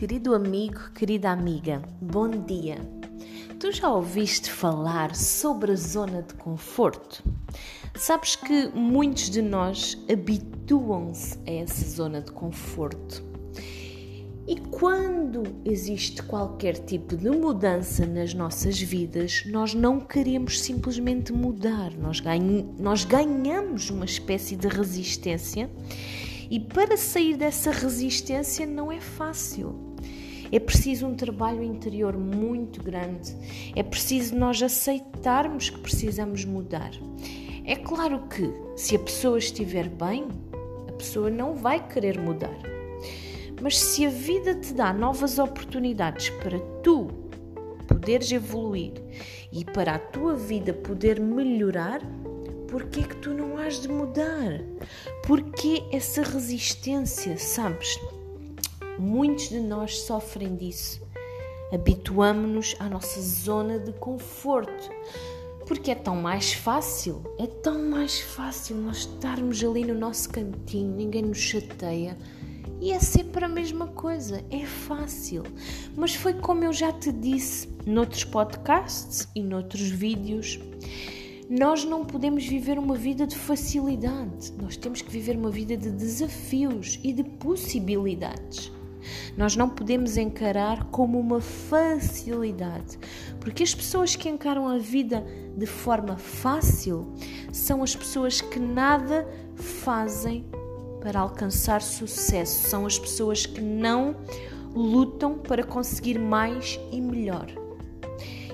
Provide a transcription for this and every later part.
Querido amigo, querida amiga, bom dia. Tu já ouviste falar sobre a zona de conforto? Sabes que muitos de nós habituam-se a essa zona de conforto. E quando existe qualquer tipo de mudança nas nossas vidas, nós não queremos simplesmente mudar, nós, nós ganhamos uma espécie de resistência e para sair dessa resistência não é fácil. É preciso um trabalho interior muito grande. É preciso nós aceitarmos que precisamos mudar. É claro que, se a pessoa estiver bem, a pessoa não vai querer mudar. Mas se a vida te dá novas oportunidades para tu poderes evoluir e para a tua vida poder melhorar, Porquê que tu não has de mudar? Porquê essa resistência, sabes? Muitos de nós sofrem disso. Habituamos-nos à nossa zona de conforto. Porque é tão mais fácil, é tão mais fácil nós estarmos ali no nosso cantinho, ninguém nos chateia. E é sempre a mesma coisa, é fácil. Mas foi como eu já te disse noutros podcasts e noutros vídeos. Nós não podemos viver uma vida de facilidade, nós temos que viver uma vida de desafios e de possibilidades. Nós não podemos encarar como uma facilidade, porque as pessoas que encaram a vida de forma fácil são as pessoas que nada fazem para alcançar sucesso, são as pessoas que não lutam para conseguir mais e melhor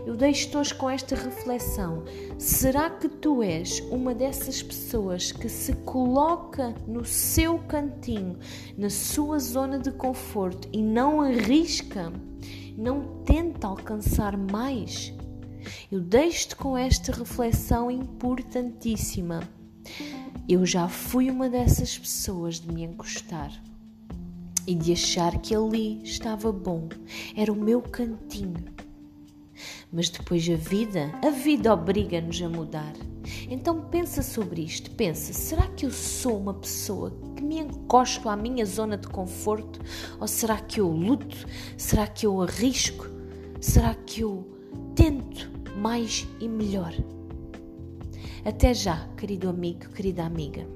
eu deixo-te hoje com esta reflexão. Será que tu és uma dessas pessoas que se coloca no seu cantinho, na sua zona de conforto e não arrisca, não tenta alcançar mais? Eu deixo-te com esta reflexão importantíssima. Eu já fui uma dessas pessoas de me encostar e de achar que ali estava bom, era o meu cantinho mas depois a vida, a vida obriga-nos a mudar. Então pensa sobre isto, pensa, será que eu sou uma pessoa que me encosto à minha zona de conforto? Ou será que eu luto? Será que eu arrisco? Será que eu tento mais e melhor? Até já, querido amigo, querida amiga.